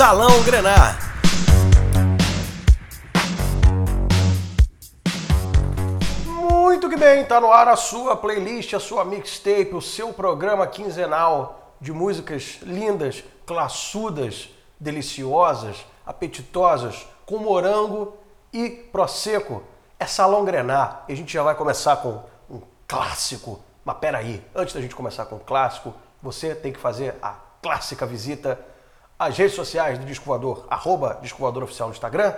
Salão Grenar. Muito que bem, tá no ar a sua playlist, a sua mixtape, o seu programa quinzenal de músicas lindas, classudas, deliciosas, apetitosas, com morango e prosecco. É Salão Grenar e a gente já vai começar com um clássico. Mas peraí, antes da gente começar com o clássico, você tem que fazer a clássica visita às redes sociais do Disco Voador, arroba Disco Voador Oficial no Instagram,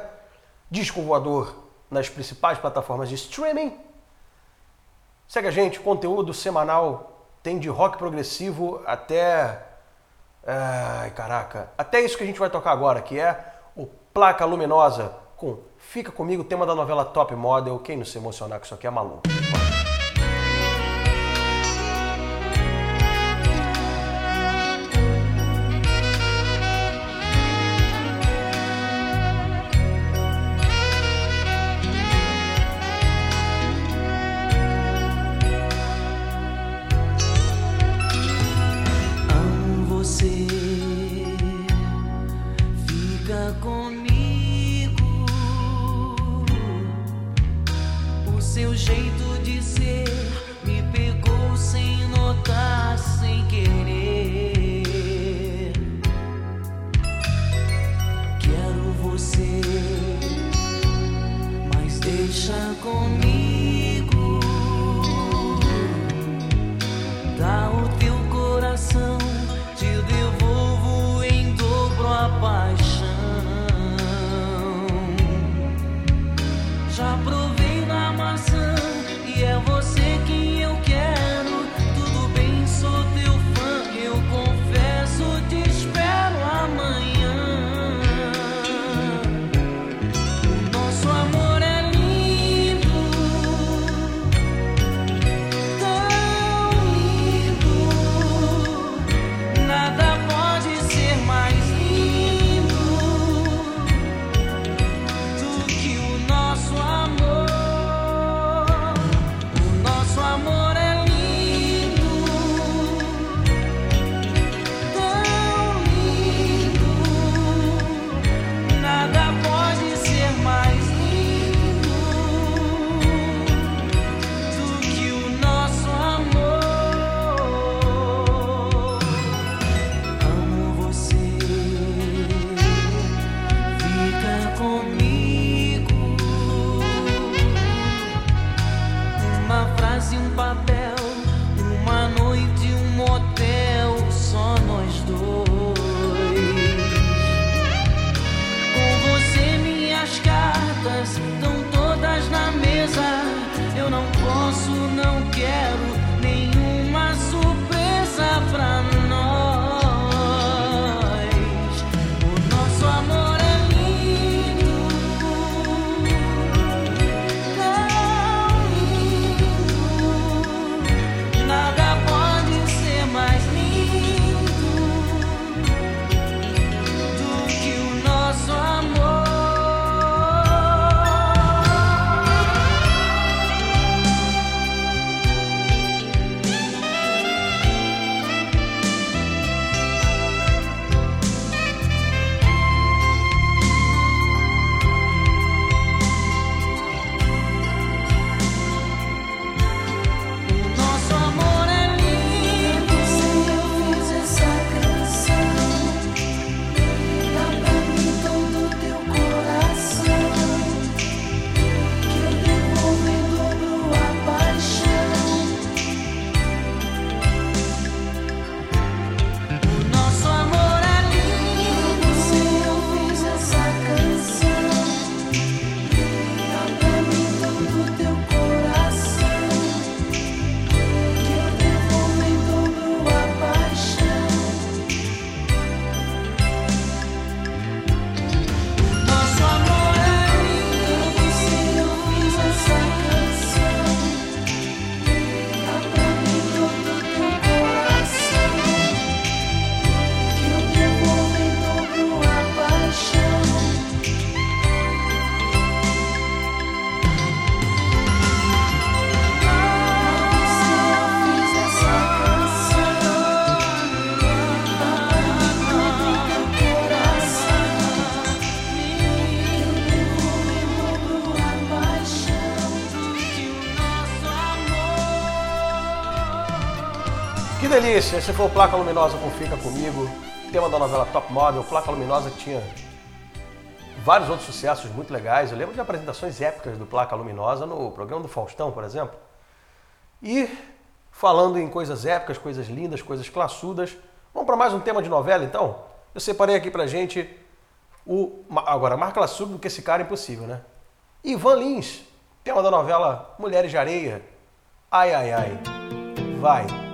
Disco Voador nas principais plataformas de streaming. Segue a gente, conteúdo semanal tem de rock progressivo até. Ai, caraca. Até isso que a gente vai tocar agora, que é o Placa Luminosa com Fica Comigo, tema da novela Top Model. Quem não se emocionar com isso aqui é maluco. Fica comigo. O seu jeito de que Esse foi o Placa Luminosa com Fica Comigo, tema da novela Top Model. Placa Luminosa tinha vários outros sucessos muito legais. Eu lembro de apresentações épicas do Placa Luminosa no programa do Faustão, por exemplo. E falando em coisas épicas, coisas lindas, coisas classudas, vamos para mais um tema de novela então? Eu separei aqui para gente o. Agora, mais classudo do que esse cara é impossível, né? Ivan Lins, tema da novela Mulheres de Areia. Ai, ai, ai. Vai.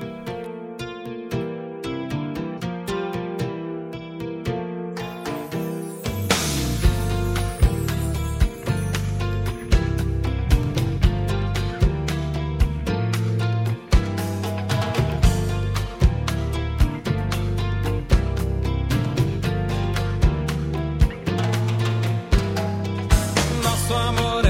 nosso amor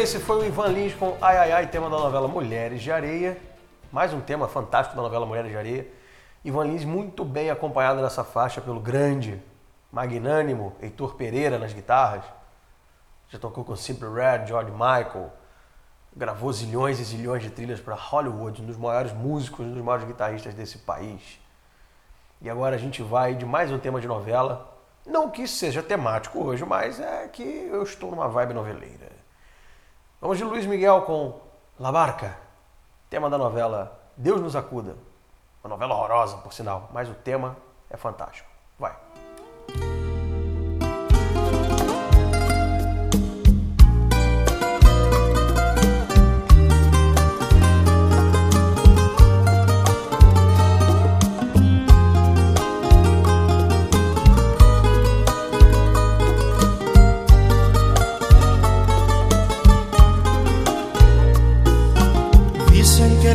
esse foi o Ivan Lins com Ai Ai Ai, tema da novela Mulheres de Areia. Mais um tema fantástico da novela Mulheres de Areia. Ivan Lins muito bem acompanhado nessa faixa pelo grande, magnânimo Heitor Pereira nas guitarras. Já tocou com Simple Red, George Michael. Gravou zilhões e zilhões de trilhas para Hollywood, um dos maiores músicos, um dos maiores guitarristas desse país. E agora a gente vai de mais um tema de novela. Não que isso seja temático hoje, mas é que eu estou numa vibe noveleira. Vamos de Luiz Miguel com La Barca, tema da novela Deus nos acuda. Uma novela horrorosa, por sinal, mas o tema é fantástico. Vai.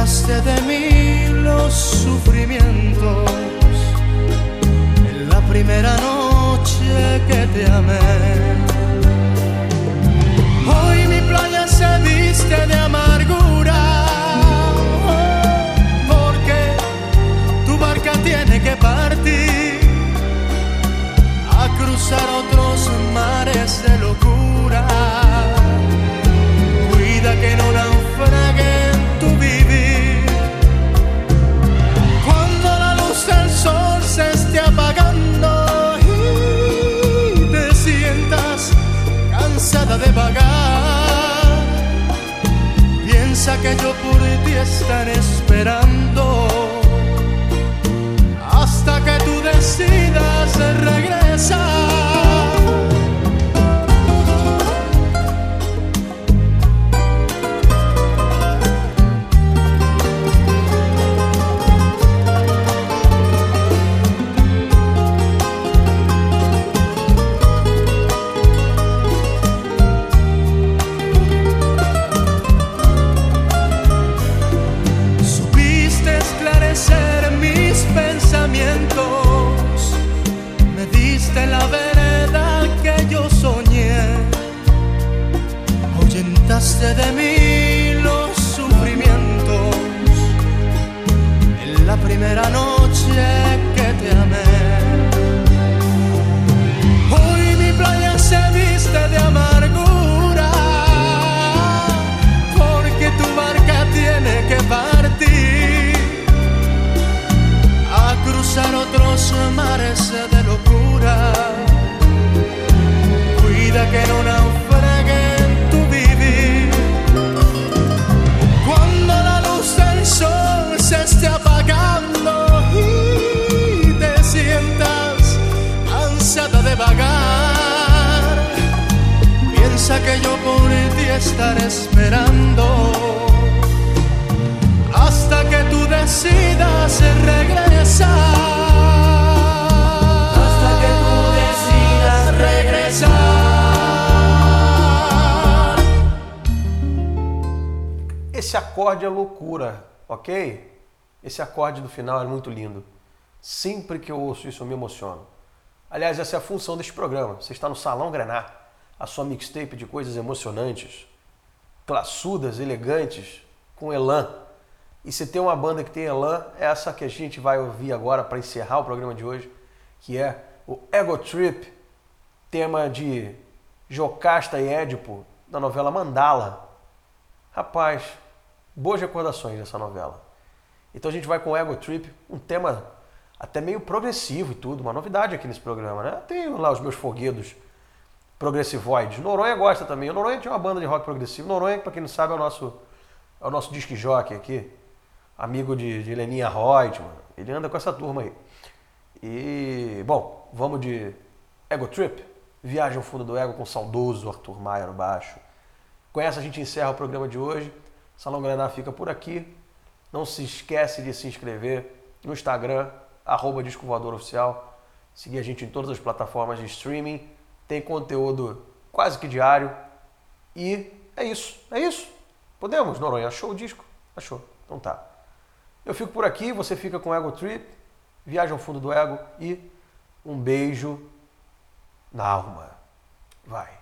ahuyentaste de mí los sufrimientos en la primera noche que te amé. Hoy mi playa se viste de amargura, acorde é loucura, ok? Esse acorde do final é muito lindo. Sempre que eu ouço isso eu me emociono. Aliás, essa é a função deste programa. Você está no Salão Grenar, a sua mixtape de coisas emocionantes, classudas, elegantes, com elan. E se tem uma banda que tem elan, é essa que a gente vai ouvir agora para encerrar o programa de hoje, que é o Ego Trip, tema de Jocasta e Édipo, da novela Mandala. Rapaz, boas recordações dessa novela. Então a gente vai com o Ego Trip, um tema até meio progressivo e tudo, uma novidade aqui nesse programa, né? Tem lá os meus foguedos progressivoides. Noronha gosta também. O Noronha tinha uma banda de rock progressivo. Noronha, para quem não sabe, é o nosso, é o nosso disc jockey aqui, amigo de, de Leninha Reutemann. Ele anda com essa turma aí. E, bom, vamos de Ego Trip. Viagem ao fundo do ego com o saudoso Arthur Maia no baixo. Com essa a gente encerra o programa de hoje. Salão Graná fica por aqui. Não se esquece de se inscrever no Instagram, arroba Oficial. Seguir a gente em todas as plataformas de streaming. Tem conteúdo quase que diário. E é isso. É isso. Podemos, Noronha? Achou o disco? Achou. Então tá. Eu fico por aqui, você fica com o Ego Trip. Viaja ao fundo do ego e um beijo na alma. Vai.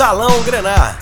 Salão Grenar